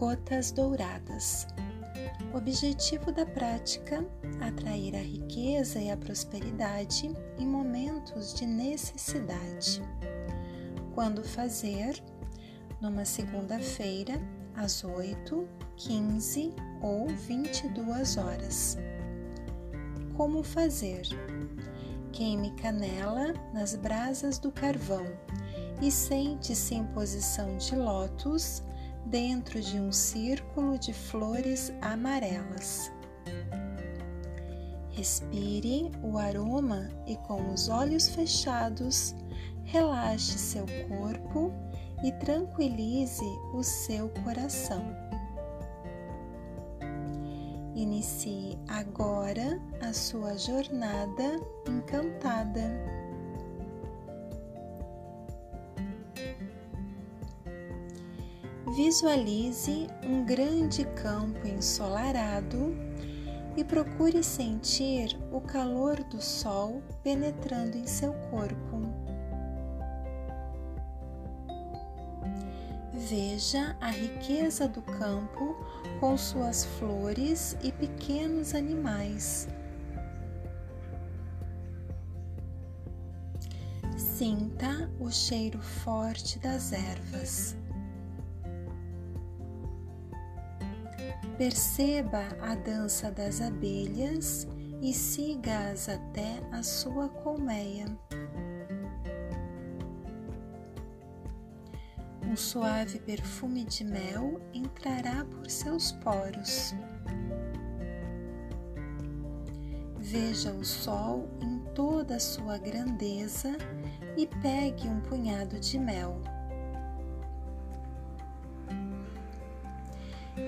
Gotas Douradas. O objetivo da prática: atrair a riqueza e a prosperidade em momentos de necessidade. Quando fazer? Numa segunda-feira, às 8, 15 ou 22 horas. Como fazer? Queime canela nas brasas do carvão e sente-se em posição de lótus dentro de um círculo de flores amarelas. Respire o aroma e, com os olhos fechados, relaxe seu corpo e tranquilize o seu coração. Inicie agora a sua jornada encantada. Visualize um grande campo ensolarado e procure sentir o calor do sol penetrando em seu corpo. Veja a riqueza do campo com suas flores e pequenos animais. Sinta o cheiro forte das ervas. Perceba a dança das abelhas e siga-as até a sua colmeia. Um suave perfume de mel entrará por seus poros. Veja o sol em toda a sua grandeza e pegue um punhado de mel.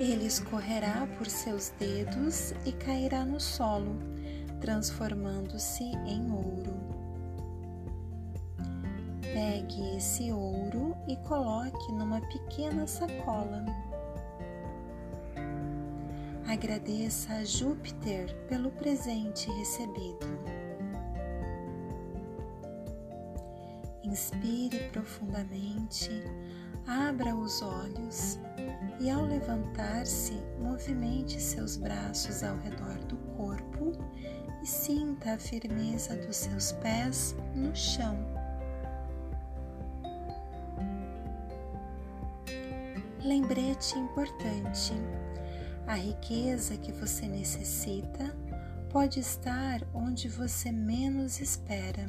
Ele escorrerá por seus dedos e cairá no solo, transformando-se em ouro. Pegue esse ouro e coloque numa pequena sacola. Agradeça a Júpiter pelo presente recebido. Inspire profundamente, abra os olhos e ao levantar-se, movimente seus braços ao redor do corpo e sinta a firmeza dos seus pés no chão. Lembrete importante: a riqueza que você necessita pode estar onde você menos espera.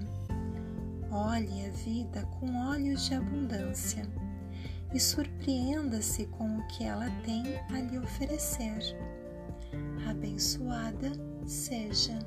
Olhe a vida com olhos de abundância e surpreenda-se com o que ela tem a lhe oferecer. Abençoada seja.